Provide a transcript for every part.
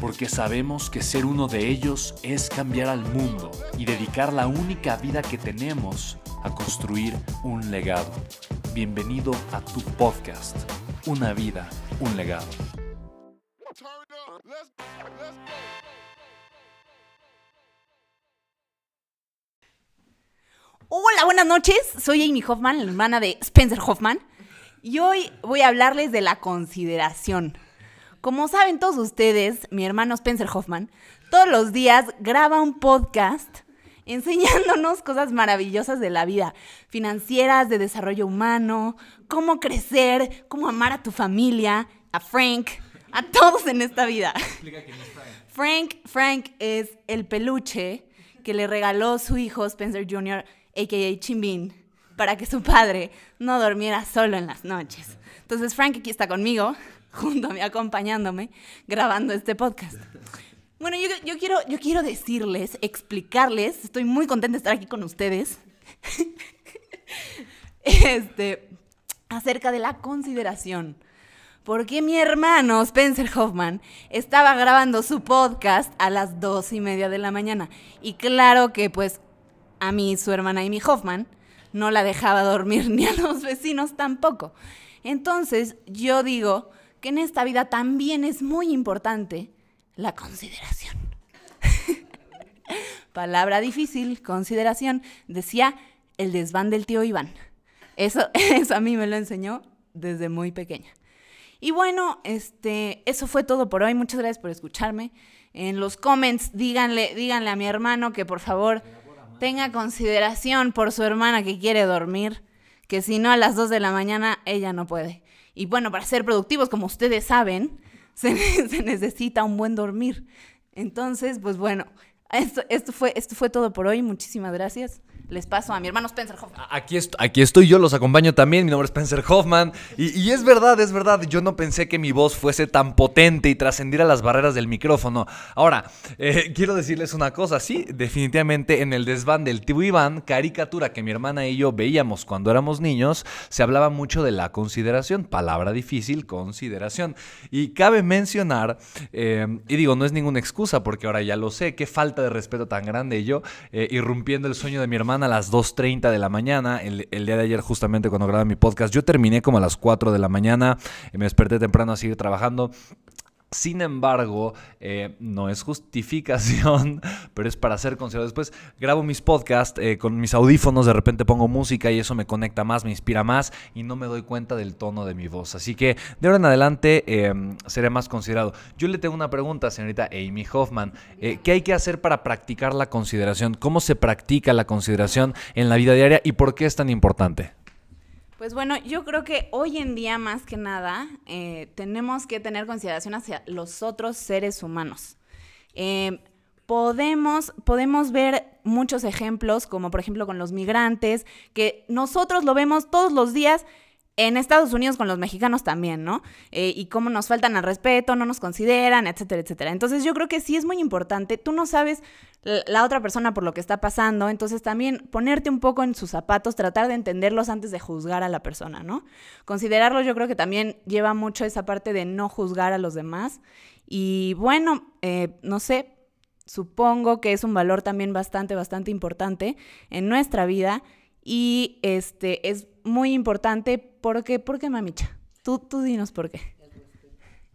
porque sabemos que ser uno de ellos es cambiar al mundo y dedicar la única vida que tenemos a construir un legado. Bienvenido a tu podcast, Una vida, un legado. Hola, buenas noches. Soy Amy Hoffman, la hermana de Spencer Hoffman. Y hoy voy a hablarles de la consideración. Como saben todos ustedes, mi hermano Spencer Hoffman todos los días graba un podcast enseñándonos cosas maravillosas de la vida, financieras, de desarrollo humano, cómo crecer, cómo amar a tu familia, a Frank, a todos en esta vida. Frank. Frank, es el peluche que le regaló su hijo Spencer Jr., a.k.a. Chimbin, para que su padre no durmiera solo en las noches. Entonces Frank aquí está conmigo junto a mí, acompañándome, grabando este podcast. Bueno, yo, quiero, yo quiero decirles, explicarles, estoy muy contenta de estar aquí con ustedes, este, acerca de la consideración. Porque mi hermano Spencer Hoffman estaba grabando su podcast a las dos y media de la mañana. Y claro que pues a mí, su hermana Amy Hoffman, no la dejaba dormir ni a los vecinos tampoco. Entonces yo digo, que en esta vida también es muy importante la consideración. Palabra difícil, consideración, decía el desván del tío Iván. Eso, eso a mí me lo enseñó desde muy pequeña. Y bueno, este, eso fue todo por hoy. Muchas gracias por escucharme. En los comments díganle, díganle a mi hermano que por favor tenga consideración por su hermana que quiere dormir, que si no a las 2 de la mañana ella no puede. Y bueno, para ser productivos, como ustedes saben, se, necesita un buen dormir. Entonces, pues bueno, esto, esto, fue, esto fue todo por hoy. Muchísimas gracias les paso a mi hermano Spencer Hoffman. Aquí, aquí estoy yo, los acompaño también. Mi nombre es Spencer Hoffman. Y, es verdad, es verdad. Yo no pensé que mi voz fuese tan potente y trascendiera las barreras del micrófono. Ahora, eh, quiero decirles una cosa. Sí, definitivamente en el desván del tío Iván, caricatura que mi hermana y yo veíamos cuando éramos niños, se hablaba mucho de la consideración. Palabra difícil, consideración. Y cabe mencionar, eh, y digo, no es ninguna excusa porque ahora ya lo sé, qué falta de respeto tan grande yo, eh, irrumpiendo el sueño de mi hermana a las 2.30 de la mañana. El, día de ayer, justamente cuando grabé mi podcast, yo terminé como a las 4 de la mañana. Me desperté temprano a seguir trabajando. Sin embargo, eh, no es justificación, pero es para ser considerado. Después grabo mis podcasts eh, con mis audífonos, de repente pongo música y eso me conecta más, me inspira más y no me doy cuenta del tono de mi voz. Así que de ahora en adelante eh, seré más considerado. Yo le tengo una pregunta, señorita Amy Hoffman. ¿Qué hay que hacer para practicar la consideración? ¿Cómo se practica la consideración en la vida diaria y por qué es tan importante? Pues bueno, yo creo que hoy en día más que nada eh, tenemos que tener consideración hacia los otros seres humanos. Eh, podemos, podemos ver muchos ejemplos, como por ejemplo con los migrantes, que nosotros lo vemos todos los días en Estados Unidos con los mexicanos también, ¿no? Eh, y cómo nos faltan al respeto, no nos consideran, etcétera, etcétera. Entonces yo creo que sí es muy importante. Tú no sabes la otra persona por lo que está pasando, entonces también ponerte un poco en sus zapatos, tratar de entenderlos antes de juzgar a la persona, ¿no? Considerarlos yo creo que también lleva mucho esa parte de no juzgar a los demás. Y bueno, eh, no sé, supongo que es un valor también bastante, bastante importante en nuestra vida y este es muy importante porque, ¿por qué, mamicha? Tú, tú dinos por qué.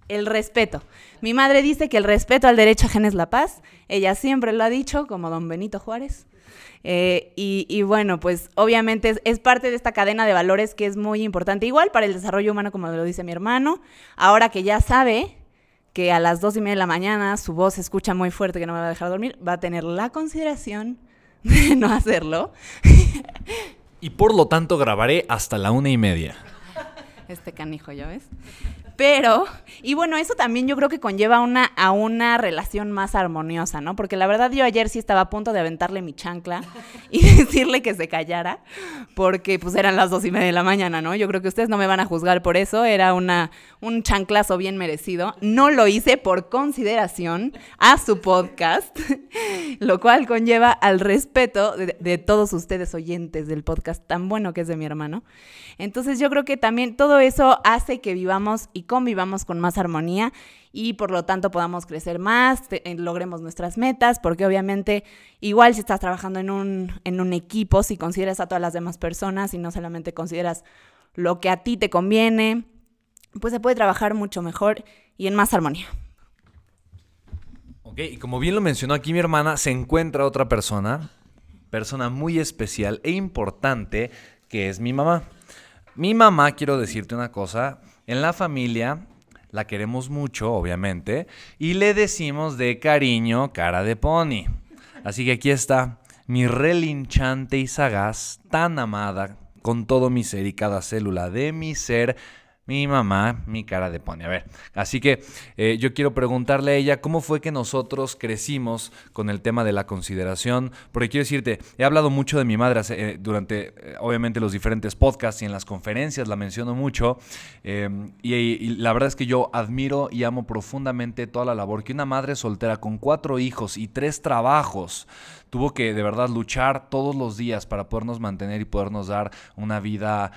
El respeto. Mi madre dice que el respeto al derecho ajeno es la paz. Ella siempre lo ha dicho, como don Benito Juárez. Eh, y, bueno, pues obviamente es, parte de esta cadena de valores que es muy importante, igual para el desarrollo humano, como lo dice mi hermano. Ahora que ya sabe que a las dos y media de la mañana su voz se escucha muy fuerte que no me va a dejar dormir, va a tener la consideración de no hacerlo. Y por lo tanto grabaré hasta la una y media. Este canijo, ¿ya ves? Pero, y bueno, eso también yo creo que conlleva una, a una relación más armoniosa, ¿no? Porque la verdad yo ayer sí estaba a punto de aventarle mi chancla y decirle que se callara, porque pues eran las dos y media de la mañana, ¿no? Yo creo que ustedes no me van a juzgar por eso, era una, un chanclazo bien merecido. No lo hice por consideración a su podcast, lo cual conlleva al respeto de, todos ustedes oyentes del podcast tan bueno que es de mi hermano. Entonces yo creo que también todo eso hace que vivamos y convivamos con más armonía y por lo tanto podamos crecer más, eh, logremos nuestras metas, porque obviamente igual si estás trabajando en un, en un equipo, si consideras a todas las demás personas y no solamente consideras lo que a ti te conviene, pues se puede trabajar mucho mejor y en más armonía. Ok, y como bien lo mencionó aquí mi hermana, se encuentra otra persona, persona muy especial e importante, que es mi mamá. Mi mamá, quiero decirte una cosa, en la familia la queremos mucho, obviamente, y le decimos de cariño cara de pony. Así que aquí está mi relinchante y sagaz, tan amada, con todo mi ser y cada célula de mi ser, mi mamá, mi cara de pone. A ver, así que eh, yo quiero preguntarle a ella cómo fue que nosotros crecimos con el tema de la consideración, porque quiero decirte, he hablado mucho de mi madre eh, durante, eh, obviamente, los diferentes podcasts y en las conferencias la menciono mucho, y, la verdad es que yo admiro y amo profundamente toda la labor que una madre soltera con cuatro hijos y tres trabajos tuvo que de verdad luchar todos los días para podernos mantener y podernos dar una vida,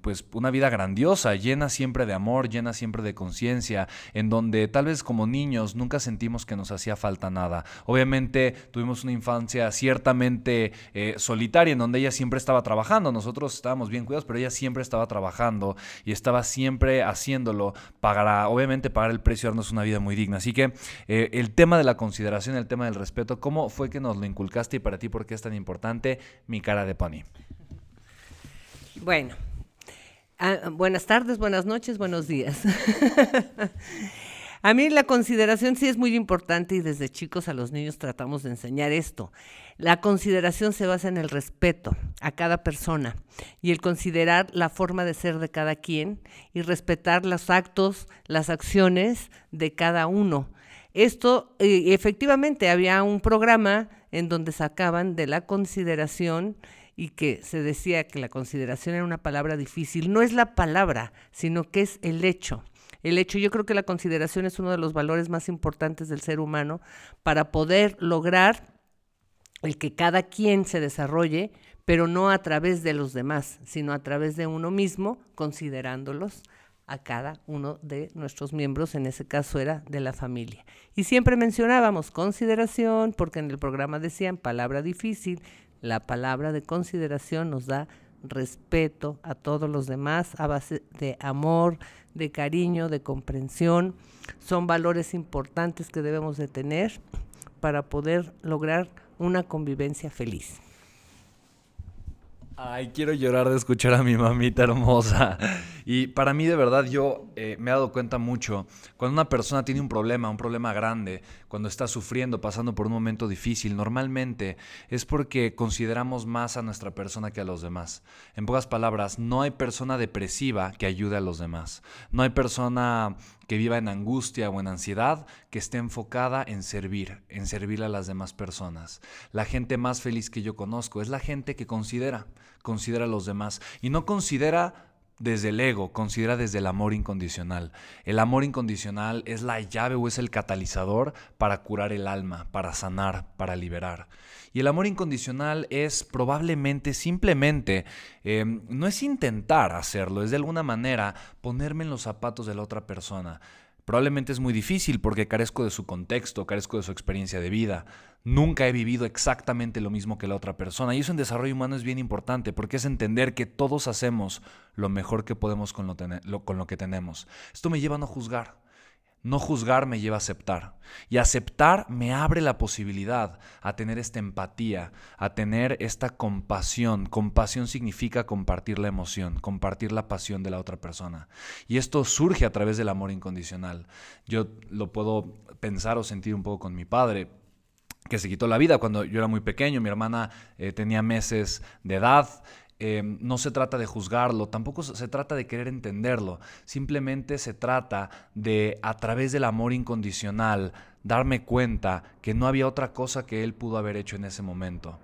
pues una vida grandiosa, llena siempre de amor, llena siempre de conciencia, en donde tal vez como niños nunca sentimos que nos hacía falta nada. Obviamente tuvimos una infancia ciertamente eh, solitaria, en donde ella siempre estaba trabajando, nosotros estábamos bien cuidados, pero ella siempre estaba trabajando y estaba siempre haciéndolo para, obviamente, pagar el precio de darnos una vida muy digna. Así que eh, el tema de la consideración, el tema del respeto, ¿cómo fue que nos lo inculcaste y para ti por qué es tan importante mi cara de pony? Bueno, Ah, buenas tardes, buenas noches, buenos días. a mí la consideración sí es muy importante y desde chicos a los niños tratamos de enseñar esto. La consideración se basa en el respeto a cada persona y el considerar la forma de ser de cada quien y respetar los actos, las acciones de cada uno. Esto, eh, efectivamente, había un programa en donde sacaban de la consideración y que se decía que la consideración era una palabra difícil, no es la palabra, sino que es el hecho. El hecho, yo creo que la consideración es uno de los valores más importantes del ser humano para poder lograr el que cada quien se desarrolle, pero no a través de los demás, sino a través de uno mismo, considerándolos a cada uno de nuestros miembros, en ese caso era de la familia. Y siempre mencionábamos consideración, porque en el programa decían palabra difícil, la palabra de consideración nos da respeto a todos los demás a base de amor, de cariño, de comprensión. Son valores importantes que debemos de tener para poder lograr una convivencia feliz. Ay, quiero llorar de escuchar a mi mamita hermosa. Y para mí, de verdad, yo eh, me he dado cuenta mucho, cuando una persona tiene un problema, un problema grande, cuando está sufriendo, pasando por un momento difícil, normalmente es porque consideramos más a nuestra persona que a los demás. En pocas palabras, no hay persona depresiva que ayude a los demás. No hay persona que viva en angustia o en ansiedad, que esté enfocada en servir, en servir a las demás personas. La gente más feliz que yo conozco es la gente que considera, considera a los demás y no considera desde el ego, considera desde el amor incondicional. El amor incondicional es la llave o es el catalizador para curar el alma, para sanar, para liberar. Y el amor incondicional es probablemente, simplemente, em, no es intentar hacerlo, es de alguna manera ponerme en los zapatos de la otra persona. Probablemente es muy difícil porque carezco de su contexto, carezco de su experiencia de vida. Nunca he vivido exactamente lo mismo que la otra persona. Y eso en desarrollo humano es bien importante porque es entender que todos hacemos lo mejor que podemos con lo, con lo que tenemos. Esto me lleva a no juzgar. No juzgar me lleva a aceptar. Y aceptar me abre la posibilidad a tener esta empatía, a tener esta compasión. Compasión significa compartir la emoción, compartir la pasión de la otra persona. Y esto surge a través del amor incondicional. Yo lo puedo pensar o sentir un poco con mi padre que se quitó la vida cuando yo era muy pequeño, mi hermana eh, tenía meses de edad, Em, no se trata de juzgarlo, tampoco se trata de querer entenderlo, simplemente se trata de, a través del amor incondicional, darme cuenta que no había otra cosa que él pudo haber hecho en ese momento.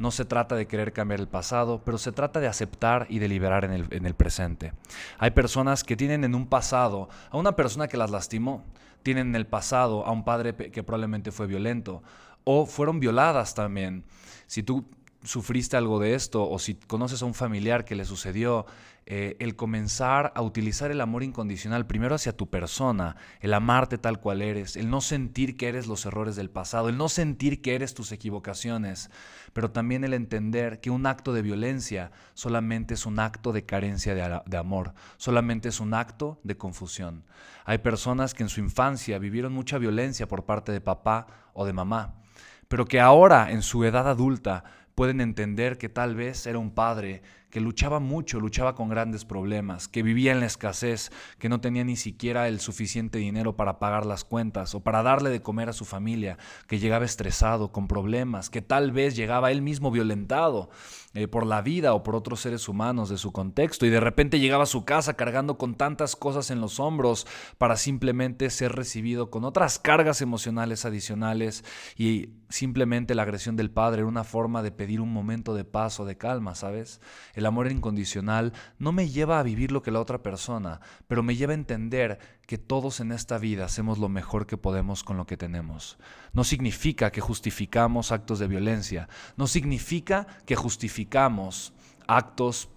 No se trata de querer cambiar el pasado, pero se trata de aceptar y de liberar en el, en el presente. Hay personas que tienen en un pasado a una persona que las lastimó, tienen en el pasado a un padre que probablemente fue violento o fueron violadas también. Si tú sufriste algo de esto o si conoces a un familiar que le sucedió, eh, el comenzar a utilizar el amor incondicional primero hacia tu persona, el amarte tal cual eres, el no sentir que eres los errores del pasado, el no sentir que eres tus equivocaciones, pero también el entender que un acto de violencia solamente es un acto de carencia de, de amor, solamente es un acto de confusión. Hay personas que en su infancia vivieron mucha violencia por parte de papá o de mamá, pero que ahora en su edad adulta pueden entender que tal vez era un padre que luchaba mucho, luchaba con grandes problemas, que vivía en la escasez, que no tenía ni siquiera el suficiente dinero para pagar las cuentas o para darle de comer a su familia, que llegaba estresado, con problemas, que tal vez llegaba él mismo violentado eh, por la vida o por otros seres humanos de su contexto y de repente llegaba a su casa cargando con tantas cosas en los hombros para simplemente ser recibido con otras cargas emocionales adicionales y simplemente la agresión del padre era una forma de pedir un momento de paz o de calma, ¿sabes? Amor incondicional no me lleva a vivir lo que la otra persona, pero me lleva a entender que todos en esta vida hacemos lo mejor que podemos con lo que tenemos. No significa que justificamos actos de violencia, no significa que justificamos actos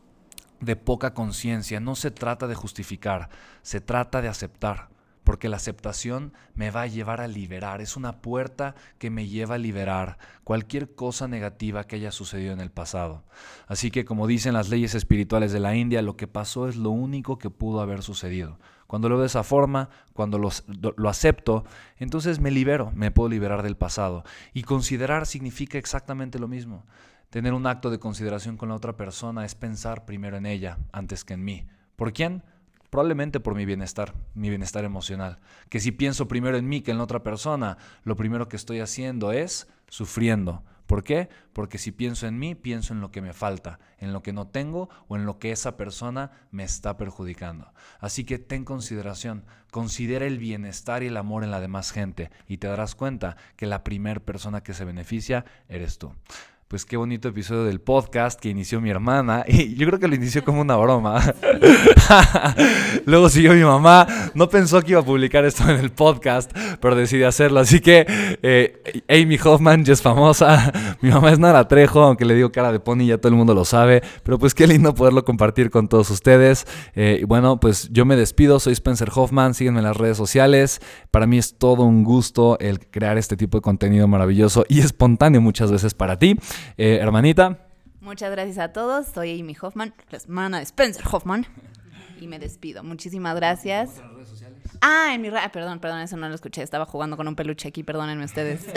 de poca conciencia, no se trata de justificar, se trata de aceptar porque la aceptación me va a llevar a liberar, es una puerta que me lleva a liberar cualquier cosa negativa que haya sucedido en el pasado. Así que como dicen las leyes espirituales de la India, lo que pasó es lo único que pudo haber sucedido. Cuando lo veo de esa forma, cuando lo, acepto, entonces me libero, me puedo liberar del pasado. Y considerar significa exactamente lo mismo. Tener un acto de consideración con la otra persona es pensar primero en ella antes que en mí. ¿Por quién? Probablemente por mi bienestar, mi bienestar emocional. Que si pienso primero en mí que en otra persona, lo primero que estoy haciendo es sufriendo. ¿Por qué? Porque si pienso en mí, pienso en lo que me falta, en lo que no tengo o en lo que esa persona me está perjudicando. Así que ten consideración, considera el bienestar y el amor en la demás gente y te darás cuenta que la primera persona que se beneficia eres tú pues qué bonito episodio del podcast que inició mi hermana. Y yo creo que lo inició como una broma. Luego siguió mi mamá. No pensó que iba a publicar esto en el podcast, pero decidió hacerlo. Así que eh, Amy Hoffman ya es famosa. Mi mamá es Nara Trejo, aunque le digo cara de pony, ya todo el mundo lo sabe. Pero pues qué lindo poderlo compartir con todos ustedes. Eh, y bueno, pues yo me despido. Soy Spencer Hoffman. Síguenme en las redes sociales. Para mí es todo un gusto el crear este tipo de contenido maravilloso y espontáneo muchas veces para ti. Eh, hermanita. Muchas gracias a todos. Soy Amy Hoffman, la hermana de Spencer Hoffman. Y me despido. Muchísimas gracias. Ah, en mi ah, perdón, perdón, eso no lo escuché. Estaba jugando con un peluche aquí, perdónenme ustedes.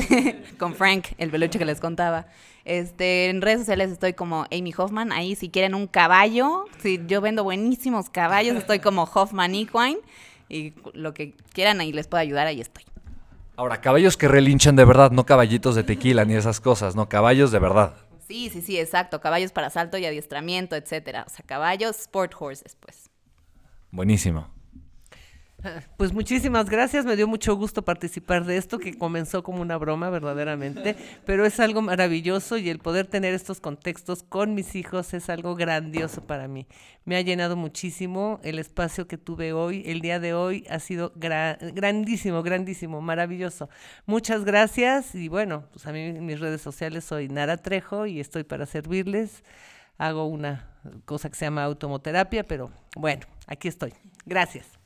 con Frank, el peluche que les contaba. Este, en redes sociales estoy como Amy Hoffman. Ahí si quieren un caballo, si yo vendo buenísimos caballos, estoy como Hoffman Equine. Y lo que quieran ahí les puedo ayudar, ahí estoy. Ahora, caballos que relinchan de verdad, no caballitos de tequila ni esas cosas, no, caballos de verdad. Sí, sí, sí, exacto. Caballos para salto y adiestramiento, etcétera. O sea, caballos, sport horses, pues. Buenísimo. Pues muchísimas gracias, me dio mucho gusto participar de esto que comenzó como una broma verdaderamente, pero es algo maravilloso y el poder tener estos contextos con mis hijos es algo grandioso para mí. Me ha llenado muchísimo el espacio que tuve hoy, el día de hoy ha sido grandísimo, grandísimo, maravilloso. Muchas gracias y bueno, pues a mí mis redes sociales soy Nara Trejo y estoy para servirles. Hago una cosa que se llama automoterapia, pero bueno, aquí estoy. Gracias.